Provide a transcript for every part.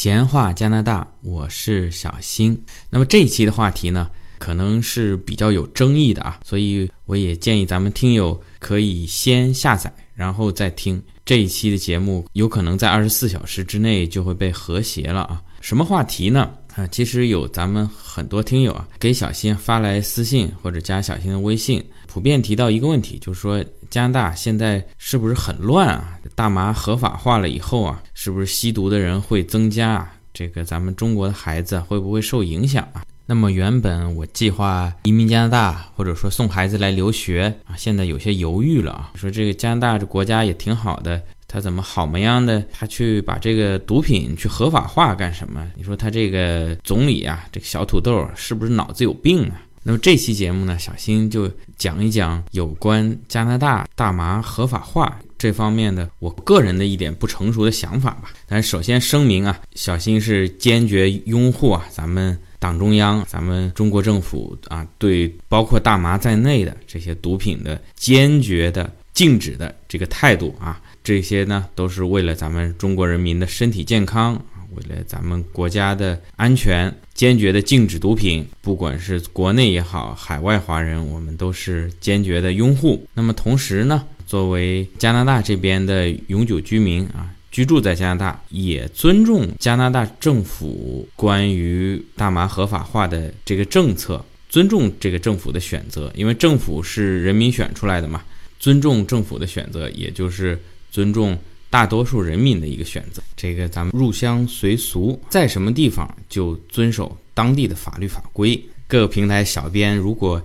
闲话加拿大，我是小新。那么这一期的话题呢，可能是比较有争议的啊，所以我也建议咱们听友可以先下载，然后再听这一期的节目，有可能在二十四小时之内就会被和谐了啊。什么话题呢？啊，其实有咱们很多听友啊，给小新发来私信或者加小新的微信，普遍提到一个问题，就是说加拿大现在是不是很乱啊？大麻合法化了以后啊，是不是吸毒的人会增加啊？这个咱们中国的孩子会不会受影响啊？那么原本我计划移民加拿大，或者说送孩子来留学啊，现在有些犹豫了啊。说这个加拿大这国家也挺好的。他怎么好么样的？他去把这个毒品去合法化干什么？你说他这个总理啊，这个小土豆是不是脑子有病啊？那么这期节目呢，小新就讲一讲有关加拿大大麻合法化这方面的我个人的一点不成熟的想法吧。但是首先声明啊，小新是坚决拥护啊，咱们党中央、咱们中国政府啊，对包括大麻在内的这些毒品的坚决的禁止的这个态度啊。这些呢，都是为了咱们中国人民的身体健康，为了咱们国家的安全，坚决的禁止毒品。不管是国内也好，海外华人，我们都是坚决的拥护。那么同时呢，作为加拿大这边的永久居民啊，居住在加拿大，也尊重加拿大政府关于大麻合法化的这个政策，尊重这个政府的选择，因为政府是人民选出来的嘛，尊重政府的选择，也就是。尊重大多数人民的一个选择，这个咱们入乡随俗，在什么地方就遵守当地的法律法规。各个平台小编如果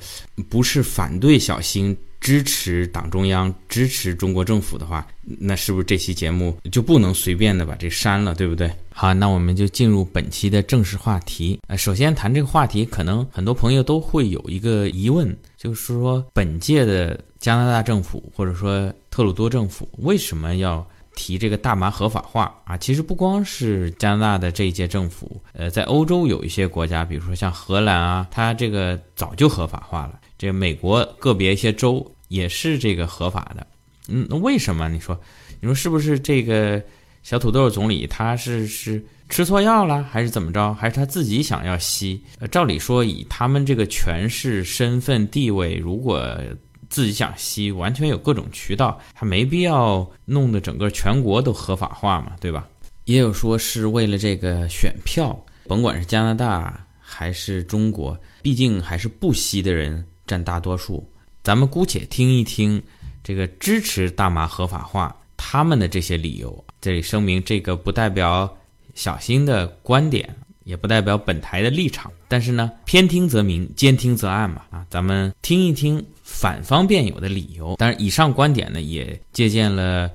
不是反对小新支持党中央、支持中国政府的话，那是不是这期节目就不能随便的把这删了，对不对？好，那我们就进入本期的正式话题。呃，首先谈这个话题，可能很多朋友都会有一个疑问，就是说本届的加拿大政府或者说。特鲁多政府为什么要提这个大麻合法化啊？其实不光是加拿大的这一届政府，呃，在欧洲有一些国家，比如说像荷兰啊，它这个早就合法化了。这美国个别一些州也是这个合法的。嗯，那为什么？你说，你说是不是这个小土豆总理他是是吃错药了，还是怎么着？还是他自己想要吸？呃，照理说，以他们这个权势、身份、地位，如果自己想吸，完全有各种渠道，他没必要弄得整个全国都合法化嘛，对吧？也有说是为了这个选票，甭管是加拿大还是中国，毕竟还是不吸的人占大多数。咱们姑且听一听这个支持大麻合法化他们的这些理由。这里声明，这个不代表小新的观点，也不代表本台的立场。但是呢，偏听则明，兼听则暗嘛。啊，咱们听一听。反方辩友的理由，当然，以上观点呢也借鉴了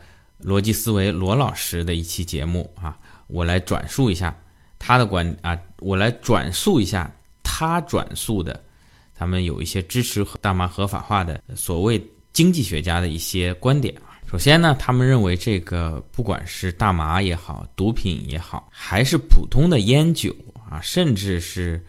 逻辑思维罗老师的一期节目啊，我来转述一下他的观啊，我来转述一下他转述的，他们有一些支持和大麻合法化的所谓经济学家的一些观点啊。首先呢，他们认为这个不管是大麻也好，毒品也好，还是普通的烟酒啊，甚至是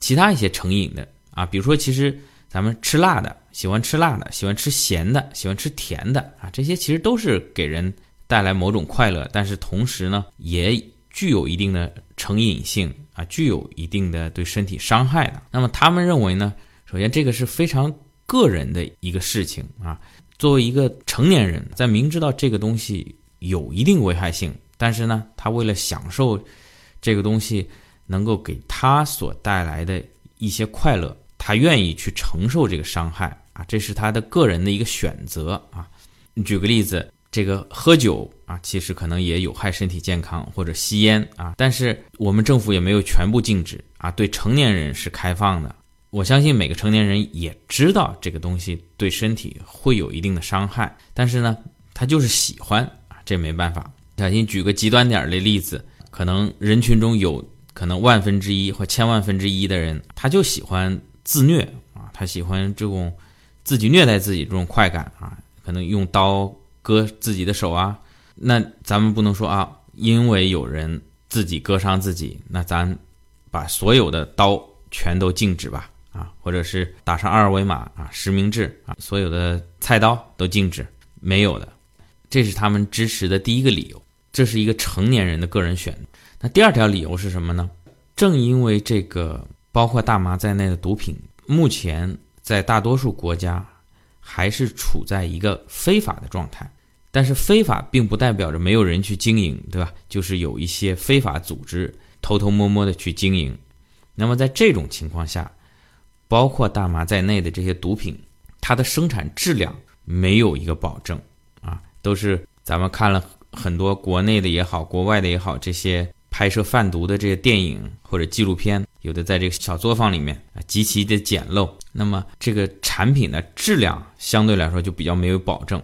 其他一些成瘾的啊，比如说其实咱们吃辣的。喜欢吃辣的，喜欢吃咸的，喜欢吃甜的啊，这些其实都是给人带来某种快乐，但是同时呢，也具有一定的成瘾性啊，具有一定的对身体伤害的。那么他们认为呢，首先这个是非常个人的一个事情啊。作为一个成年人，在明知道这个东西有一定危害性，但是呢，他为了享受这个东西能够给他所带来的一些快乐，他愿意去承受这个伤害。啊，这是他的个人的一个选择啊。举个例子，这个喝酒啊，其实可能也有害身体健康，或者吸烟啊，但是我们政府也没有全部禁止啊，对成年人是开放的。我相信每个成年人也知道这个东西对身体会有一定的伤害，但是呢，他就是喜欢啊，这没办法。小心举个极端点的例子，可能人群中有可能万分之一或千万分之一的人，他就喜欢自虐啊，他喜欢这种。自己虐待自己这种快感啊，可能用刀割自己的手啊，那咱们不能说啊，因为有人自己割伤自己，那咱把所有的刀全都禁止吧啊，或者是打上二维码啊，实名制啊，所有的菜刀都禁止，没有的，这是他们支持的第一个理由，这是一个成年人的个人选。那第二条理由是什么呢？正因为这个包括大麻在内的毒品，目前在大多数国家还是处在一个非法的状态。但是非法并不代表着没有人去经营，对吧？就是有一些非法组织偷偷摸摸的去经营。那么在这种情况下，包括大麻在内的这些毒品，它的生产质量没有一个保证啊，都是咱们看了很多国内的也好，国外的也好，这些拍摄贩毒的这些电影或者纪录片，有的在这个小作坊里面啊极其的简陋，那么这个产品的质量相对来说就比较没有保证。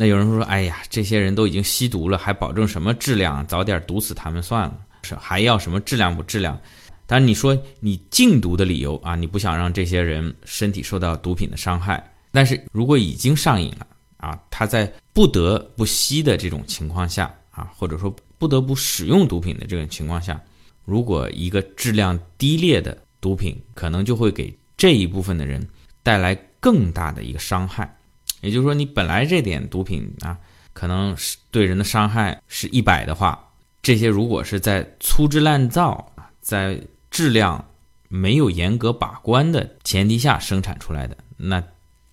那有人说：“哎呀，这些人都已经吸毒了，还保证什么质量？早点毒死他们算了，是还要什么质量不质量？”但你说你禁毒的理由啊，你不想让这些人身体受到毒品的伤害。但是如果已经上瘾了啊，他在不得不吸的这种情况下啊，或者说不得不使用毒品的这种情况下，如果一个质量低劣的毒品，可能就会给这一部分的人带来更大的一个伤害。也就是说，你本来这点毒品啊，可能是对人的伤害是一百的话，这些如果是在粗制滥造在质量没有严格把关的前提下生产出来的，那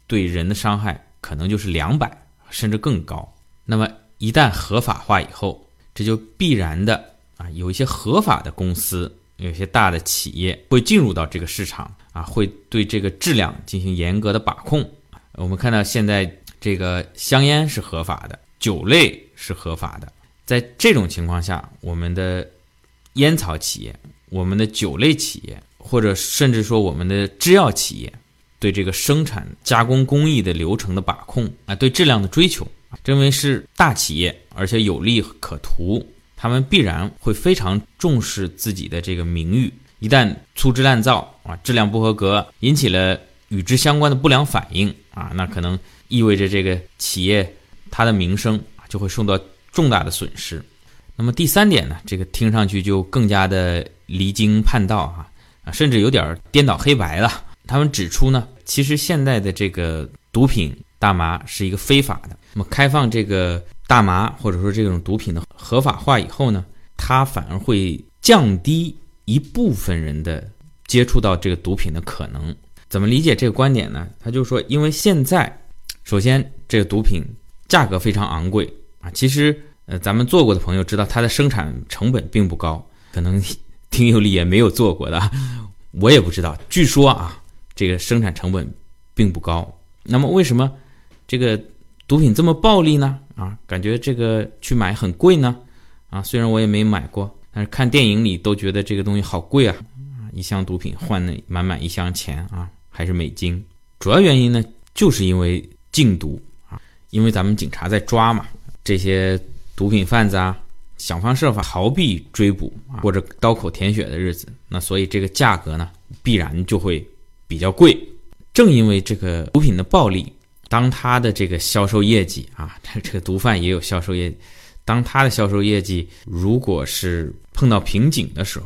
对人的伤害可能就是两百甚至更高。那么一旦合法化以后，这就必然的啊，有一些合法的公司，有些大的企业会进入到这个市场啊，会对这个质量进行严格的把控。我们看到现在这个香烟是合法的，酒类是合法的。在这种情况下，我们的烟草企业、我们的酒类企业，或者甚至说我们的制药企业，对这个生产加工工艺的流程的把控啊，对质量的追求，认为是大企业，而且有利可图，他们必然会非常重视自己的这个名誉。一旦粗制滥造啊，质量不合格，引起了。与之相关的不良反应啊，那可能意味着这个企业它的名声就会受到重大的损失。那么第三点呢，这个听上去就更加的离经叛道啊啊，甚至有点颠倒黑白了。他们指出呢，其实现在的这个毒品大麻是一个非法的。那么开放这个大麻或者说这种毒品的合法化以后呢，它反而会降低一部分人的接触到这个毒品的可能。怎么理解这个观点呢？他就说，因为现在，首先这个毒品价格非常昂贵啊。其实，呃，咱们做过的朋友知道，它的生产成本并不高。可能听友里也没有做过的，我也不知道。据说啊，这个生产成本并不高。那么为什么这个毒品这么暴利呢？啊，感觉这个去买很贵呢？啊，虽然我也没买过，但是看电影里都觉得这个东西好贵啊。一箱毒品换那满满一箱钱啊。还是美金，主要原因呢，就是因为禁毒啊，因为咱们警察在抓嘛，这些毒品贩子啊，想方设法逃避追捕啊，过着刀口舔血的日子，那所以这个价格呢，必然就会比较贵。正因为这个毒品的暴利，当他的这个销售业绩啊，这个毒贩也有销售业，当他的销售业绩如果是碰到瓶颈的时候，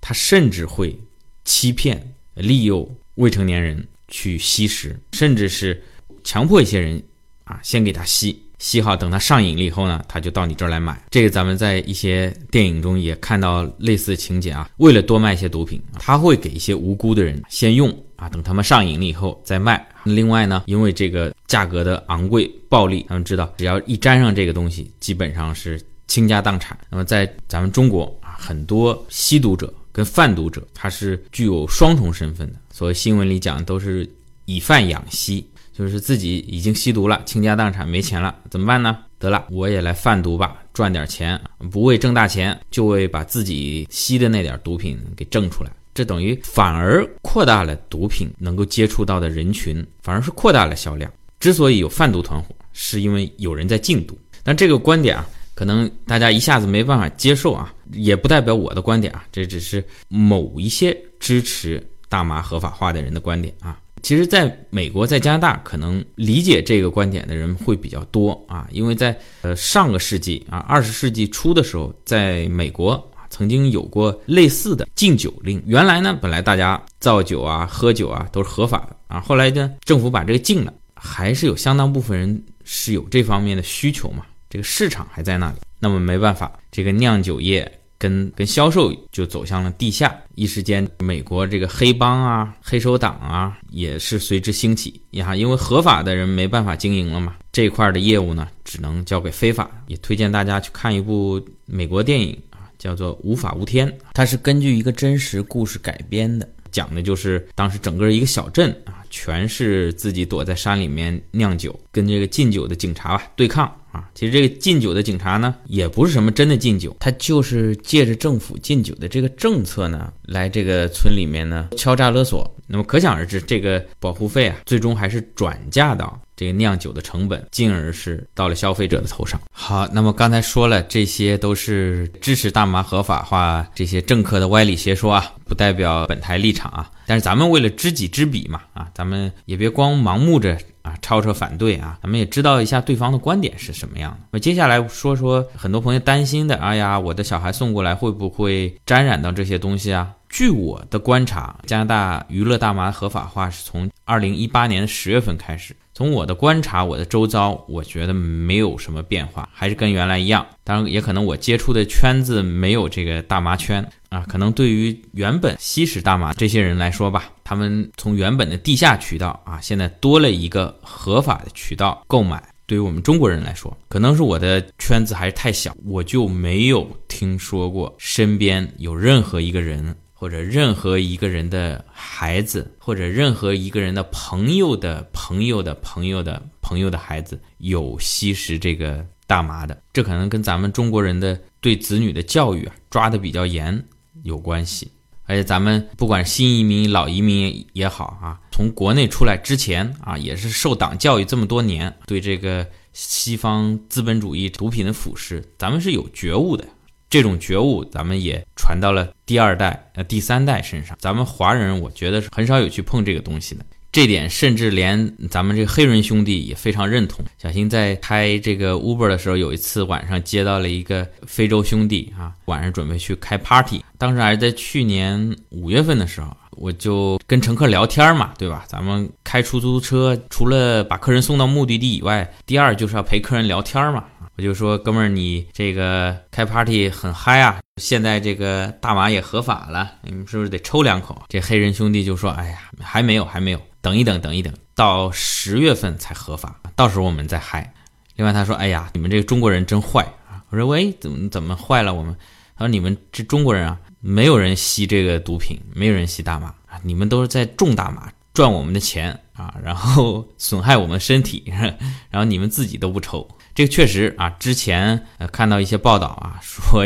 他甚至会欺骗、利诱。未成年人去吸食，甚至是强迫一些人啊，先给他吸，吸好，等他上瘾了以后呢，他就到你这儿来买。这个咱们在一些电影中也看到类似情节啊。为了多卖一些毒品，他会给一些无辜的人先用啊，等他们上瘾了以后再卖。另外呢，因为这个价格的昂贵暴利，他们知道只要一沾上这个东西，基本上是倾家荡产。那么在咱们中国啊，很多吸毒者。跟贩毒者，他是具有双重身份的。所以新闻里讲都是以贩养吸，就是自己已经吸毒了，倾家荡产，没钱了，怎么办呢？得了，我也来贩毒吧，赚点钱，不为挣大钱，就为把自己吸的那点毒品给挣出来。这等于反而扩大了毒品能够接触到的人群，反而是扩大了销量。之所以有贩毒团伙，是因为有人在禁毒。但这个观点啊。可能大家一下子没办法接受啊，也不代表我的观点啊，这只是某一些支持大麻合法化的人的观点啊。其实，在美国，在加拿大，可能理解这个观点的人会比较多啊，因为在呃上个世纪啊，二十世纪初的时候，在美国曾经有过类似的禁酒令。原来呢，本来大家造酒啊、喝酒啊都是合法的啊，后来呢，政府把这个禁了，还是有相当部分人是有这方面的需求嘛。这个市场还在那里，那么没办法，这个酿酒业跟跟销售就走向了地下。一时间，美国这个黑帮啊、黑手党啊，也是随之兴起呀。因为合法的人没办法经营了嘛，这块的业务呢，只能交给非法。也推荐大家去看一部美国电影啊，叫做《无法无天》，它是根据一个真实故事改编的。讲的就是当时整个一个小镇啊，全是自己躲在山里面酿酒，跟这个禁酒的警察吧对抗啊。其实这个禁酒的警察呢，也不是什么真的禁酒，他就是借着政府禁酒的这个政策呢，来这个村里面呢敲诈勒索。那么可想而知，这个保护费啊，最终还是转嫁到。这个酿酒的成本，进而是到了消费者的头上。好，那么刚才说了，这些都是支持大麻合法化这些政客的歪理邪说啊，不代表本台立场啊。但是咱们为了知己知彼嘛，啊，咱们也别光盲目着啊，吵吵反对啊，咱们也知道一下对方的观点是什么样的。那接下来说说很多朋友担心的，哎呀，我的小孩送过来会不会沾染到这些东西啊？据我的观察，加拿大娱乐大麻合法化是从二零一八年的十月份开始。从我的观察，我的周遭，我觉得没有什么变化，还是跟原来一样。当然，也可能我接触的圈子没有这个大麻圈啊。可能对于原本吸食大麻这些人来说吧，他们从原本的地下渠道啊，现在多了一个合法的渠道购买。对于我们中国人来说，可能是我的圈子还是太小，我就没有听说过身边有任何一个人。或者任何一个人的孩子，或者任何一个人的朋友的朋友的朋友的朋友的孩子有吸食这个大麻的，这可能跟咱们中国人的对子女的教育啊抓的比较严有关系。而且咱们不管新移民、老移民也好啊，从国内出来之前啊，也是受党教育这么多年，对这个西方资本主义毒品的腐蚀，咱们是有觉悟的。这种觉悟，咱们也传到了第二代、呃第三代身上。咱们华人，我觉得是很少有去碰这个东西的。这点，甚至连咱们这个黑人兄弟也非常认同。小新在开这个 Uber 的时候，有一次晚上接到了一个非洲兄弟啊，晚上准备去开 party。当时还是在去年五月份的时候，我就跟乘客聊天嘛，对吧？咱们开出租车，除了把客人送到目的地以外，第二就是要陪客人聊天嘛。我就说，哥们儿，你这个开 party 很嗨啊！现在这个大麻也合法了，你们是不是得抽两口？这黑人兄弟就说：“哎呀，还没有，还没有，等一等，等一等，到十月份才合法，到时候我们再嗨。”另外他说：“哎呀，你们这个中国人真坏啊！”我说：“喂，怎么怎么坏了？我们？”他说：“你们这中国人啊，没有人吸这个毒品，没有人吸大麻啊，你们都是在种大麻，赚我们的钱啊，然后损害我们身体，然后你们自己都不抽。”这个确实啊，之前呃看到一些报道啊，说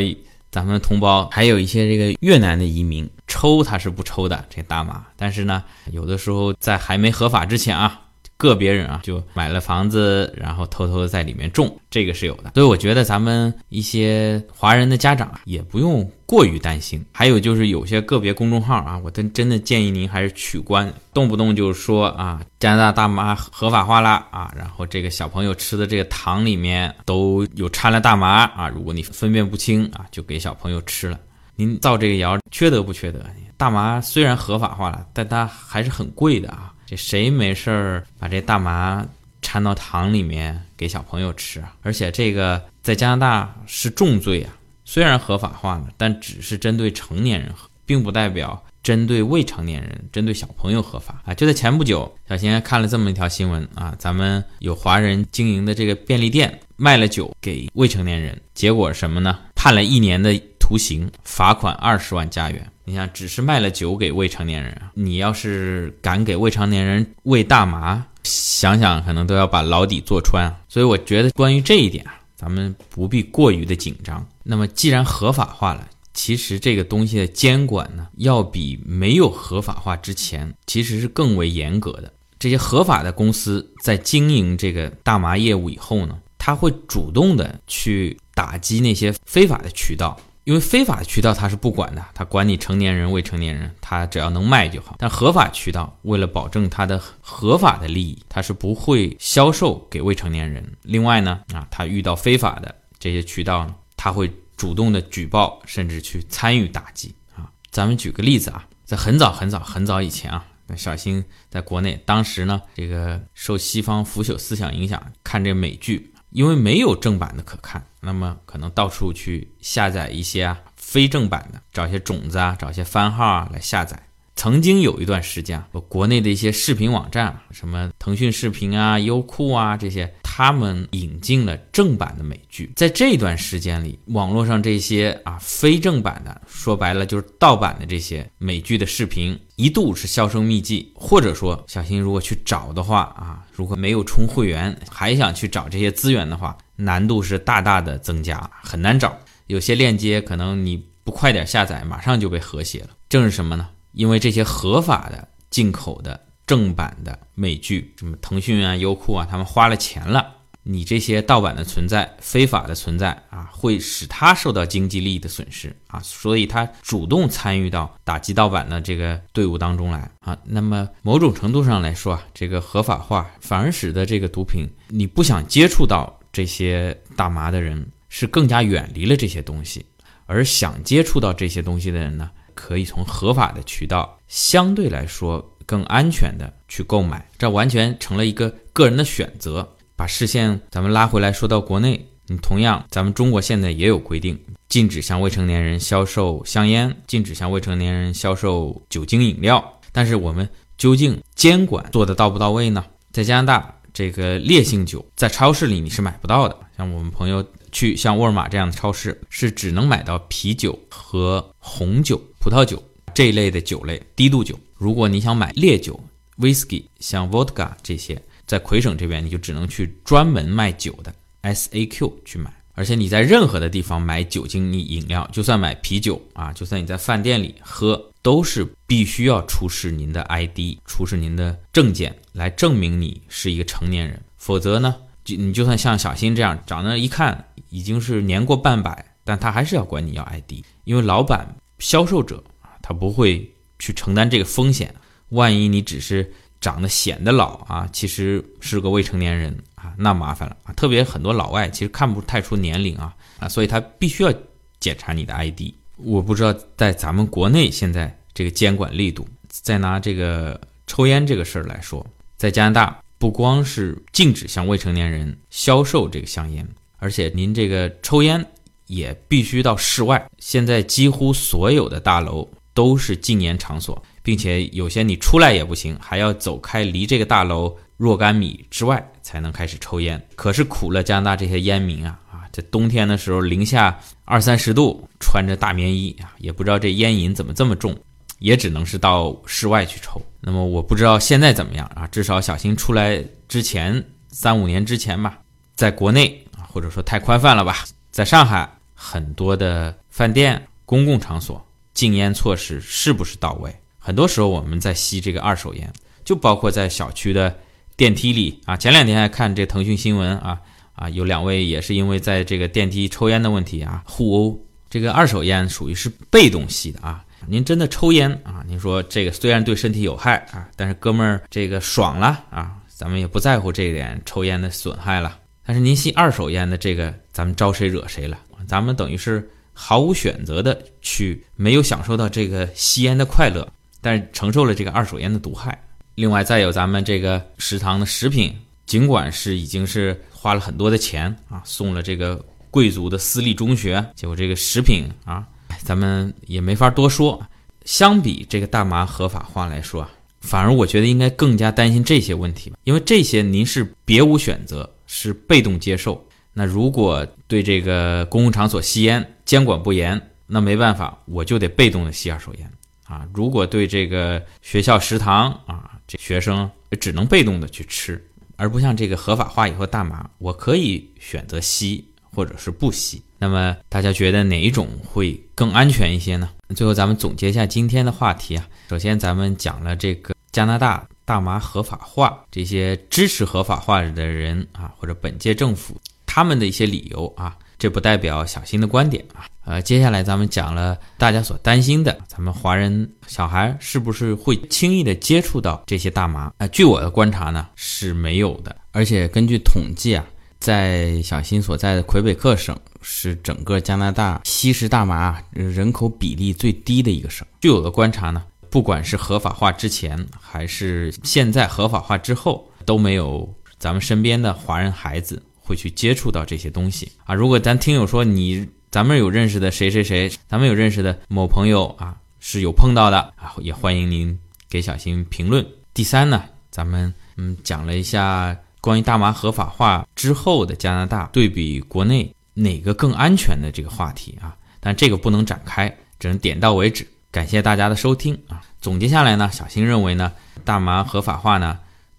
咱们同胞还有一些这个越南的移民抽他是不抽的这大麻，但是呢，有的时候在还没合法之前啊。个别人啊，就买了房子，然后偷偷在里面种，这个是有的。所以我觉得咱们一些华人的家长，也不用过于担心。还有就是有些个别公众号啊，我真真的建议您还是取关，动不动就说啊，加拿大大麻合法化啦啊，然后这个小朋友吃的这个糖里面都有掺了大麻啊，如果你分辨不清啊，就给小朋友吃了。您造这个谣，缺德不缺德？大麻虽然合法化了，但它还是很贵的啊。谁没事儿把这大麻掺到糖里面给小朋友吃啊？而且这个在加拿大是重罪啊，虽然合法化了，但只是针对成年人，并不代表针对未成年人、针对小朋友合法啊。就在前不久，小新看了这么一条新闻啊，咱们有华人经营的这个便利店卖了酒给未成年人，结果什么呢？判了一年的徒刑，罚款二十万加元。你想，只是卖了酒给未成年人？你要是敢给未成年人喂大麻，想想可能都要把牢底坐穿！所以我觉得，关于这一点啊，咱们不必过于的紧张。那么，既然合法化了，其实这个东西的监管呢，要比没有合法化之前其实是更为严格的。这些合法的公司在经营这个大麻业务以后呢，他会主动的去打击那些非法的渠道。因为非法的渠道他是不管的，他管你成年人未成年人，他只要能卖就好。但合法渠道为了保证他的合法的利益，他是不会销售给未成年人。另外呢，啊，他遇到非法的这些渠道呢，他会主动的举报，甚至去参与打击。啊，咱们举个例子啊，在很早很早很早以前啊，小新在国内，当时呢，这个受西方腐朽思想影响，看这美剧。因为没有正版的可看，那么可能到处去下载一些啊非正版的，找些种子啊，找些番号啊来下载。曾经有一段时间啊，国内的一些视频网站，什么腾讯视频啊、优酷啊这些，他们引进了正版的美剧。在这段时间里，网络上这些啊非正版的，说白了就是盗版的这些美剧的视频，一度是销声匿迹。或者说，小新如果去找的话啊，如果没有充会员，还想去找这些资源的话，难度是大大的增加，很难找。有些链接可能你不快点下载，马上就被和谐了。正是什么呢？因为这些合法的进口的正版的美剧，什么腾讯啊、优酷啊，他们花了钱了，你这些盗版的存在、非法的存在啊，会使他受到经济利益的损失啊，所以他主动参与到打击盗版的这个队伍当中来啊。那么某种程度上来说啊，这个合法化反而使得这个毒品，你不想接触到这些大麻的人是更加远离了这些东西，而想接触到这些东西的人呢？可以从合法的渠道，相对来说更安全的去购买，这完全成了一个个人的选择。把视线咱们拉回来，说到国内，你同样，咱们中国现在也有规定，禁止向未成年人销售香烟，禁止向未成年人销售酒精饮料。但是我们究竟监管做的到不到位呢？在加拿大，这个烈性酒在超市里你是买不到的，像我们朋友。去像沃尔玛这样的超市是只能买到啤酒和红酒、葡萄酒这一类的酒类低度酒。如果你想买烈酒、whisky，像 vodka 这些，在魁省这边你就只能去专门卖酒的 SAQ 去买。而且你在任何的地方买酒精饮料，就算买啤酒啊，就算你在饭店里喝，都是必须要出示您的 ID，出示您的证件来证明你是一个成年人，否则呢，就你就算像小新这样长得一看。已经是年过半百，但他还是要管你要 ID，因为老板、销售者啊，他不会去承担这个风险。万一你只是长得显得老啊，其实是个未成年人啊，那麻烦了啊。特别很多老外其实看不太出年龄啊啊，所以他必须要检查你的 ID。我不知道在咱们国内现在这个监管力度，再拿这个抽烟这个事儿来说，在加拿大不光是禁止向未成年人销售这个香烟。而且您这个抽烟也必须到室外。现在几乎所有的大楼都是禁烟场所，并且有些你出来也不行，还要走开离这个大楼若干米之外才能开始抽烟。可是苦了加拿大这些烟民啊啊！在冬天的时候零下二三十度，穿着大棉衣啊，也不知道这烟瘾怎么这么重，也只能是到室外去抽。那么我不知道现在怎么样啊？至少小新出来之前三五年之前吧，在国内。或者说太宽泛了吧？在上海，很多的饭店、公共场所禁烟措施是不是到位？很多时候我们在吸这个二手烟，就包括在小区的电梯里啊。前两天还看这腾讯新闻啊啊，有两位也是因为在这个电梯抽烟的问题啊互殴。这个二手烟属于是被动吸的啊。您真的抽烟啊？您说这个虽然对身体有害啊，但是哥们儿这个爽了啊，咱们也不在乎这一点抽烟的损害了。但是您吸二手烟的这个，咱们招谁惹谁了？咱们等于是毫无选择的去，没有享受到这个吸烟的快乐，但是承受了这个二手烟的毒害。另外，再有咱们这个食堂的食品，尽管是已经是花了很多的钱啊，送了这个贵族的私立中学，结果这个食品啊，咱们也没法多说。相比这个大麻合法化来说啊，反而我觉得应该更加担心这些问题吧，因为这些您是别无选择。是被动接受。那如果对这个公共场所吸烟监管不严，那没办法，我就得被动的吸二手烟啊。如果对这个学校食堂啊，这学生只能被动的去吃，而不像这个合法化以后大麻，我可以选择吸或者是不吸。那么大家觉得哪一种会更安全一些呢？最后咱们总结一下今天的话题啊。首先咱们讲了这个加拿大。大麻合法化，这些支持合法化的人啊，或者本届政府他们的一些理由啊，这不代表小新的观点啊。呃，接下来咱们讲了大家所担心的，咱们华人小孩是不是会轻易的接触到这些大麻？啊，据我的观察呢，是没有的。而且根据统计啊，在小新所在的魁北克省是整个加拿大吸食大麻人口比例最低的一个省。据我的观察呢。不管是合法化之前，还是现在合法化之后，都没有咱们身边的华人孩子会去接触到这些东西啊。如果咱听友说你咱们有认识的谁谁谁，咱们有认识的某朋友啊，是有碰到的啊，也欢迎您给小新评论。第三呢，咱们嗯讲了一下关于大麻合法化之后的加拿大对比国内哪个更安全的这个话题啊，但这个不能展开，只能点到为止。感谢大家的收听啊！总结下来呢，小新认为呢，大麻合法化呢，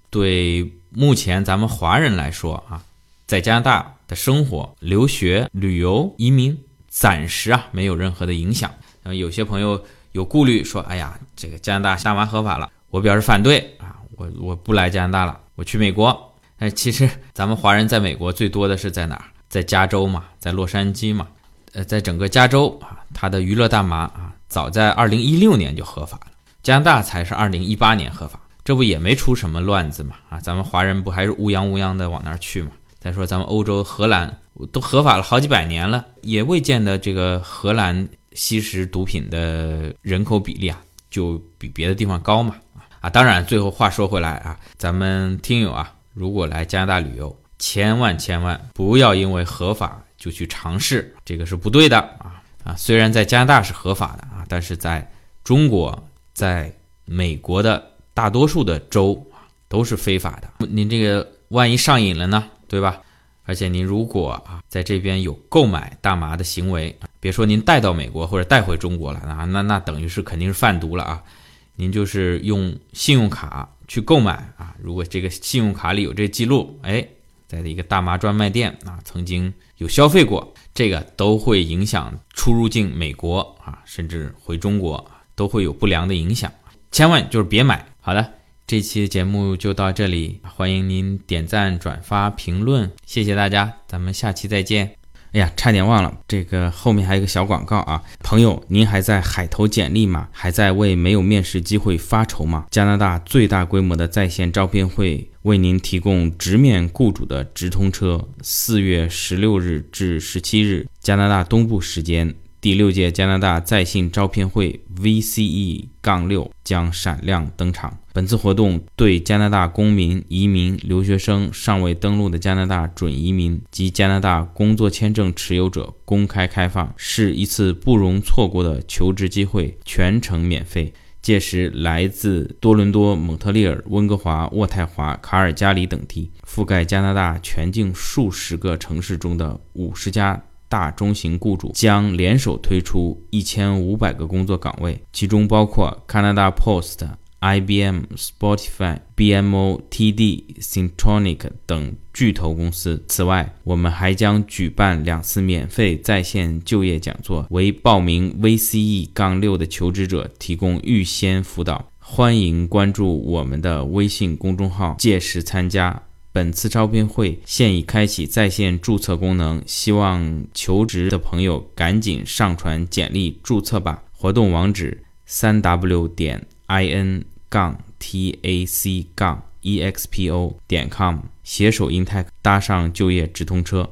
对目前咱们华人来说啊，在加拿大的生活、留学、旅游、移民，暂时啊没有任何的影响。那么有些朋友有顾虑，说：“哎呀，这个加拿大大麻合法了，我表示反对啊，我我不来加拿大了，我去美国。”哎，其实咱们华人在美国最多的是在哪儿？在加州嘛，在洛杉矶嘛。呃，在整个加州啊，它的娱乐大麻啊。早在二零一六年就合法了，加拿大才是二零一八年合法，这不也没出什么乱子嘛？啊，咱们华人不还是乌泱乌泱的往那儿去嘛？再说咱们欧洲荷兰都合法了好几百年了，也未见得这个荷兰吸食毒品的人口比例啊就比别的地方高嘛？啊，当然最后话说回来啊，咱们听友啊，如果来加拿大旅游，千万千万不要因为合法就去尝试，这个是不对的啊。啊，虽然在加拿大是合法的啊，但是在中国、在美国的大多数的州都是非法的。您这个万一上瘾了呢，对吧？而且您如果啊在这边有购买大麻的行为，别说您带到美国或者带回中国了啊，那那等于是肯定是贩毒了啊。您就是用信用卡去购买啊，如果这个信用卡里有这记录，哎，在一个大麻专卖店啊曾经有消费过。这个都会影响出入境美国啊，甚至回中国都会有不良的影响，千万就是别买。好的，这期节目就到这里，欢迎您点赞、转发、评论，谢谢大家，咱们下期再见。哎呀，差点忘了，这个后面还有个小广告啊，朋友，您还在海投简历吗？还在为没有面试机会发愁吗？加拿大最大规模的在线招聘会为您提供直面雇主的直通车，四月十六日至十七日，加拿大东部时间。第六届加拿大在线招聘会 VCE 杠六将闪亮登场。本次活动对加拿大公民、移民、留学生、尚未登陆的加拿大准移民及加拿大工作签证持有者公开开放，是一次不容错过的求职机会，全程免费。届时，来自多伦多、蒙特利尔、温哥华、渥太华、卡尔加里等地，覆盖加拿大全境数十个城市中的五十家。大中型雇主将联手推出一千五百个工作岗位，其中包括 Canada Post、IBM、Spotify、BMO、TD、Syntonic 等巨头公司。此外，我们还将举办两次免费在线就业讲座，为报名 VCE 杠六的求职者提供预先辅导。欢迎关注我们的微信公众号，届时参加。本次招聘会现已开启在线注册功能，希望求职的朋友赶紧上传简历注册吧。活动网址：三 w 点 i n 杠 t a c 杠 e x p o 点 com，携手英泰搭上就业直通车。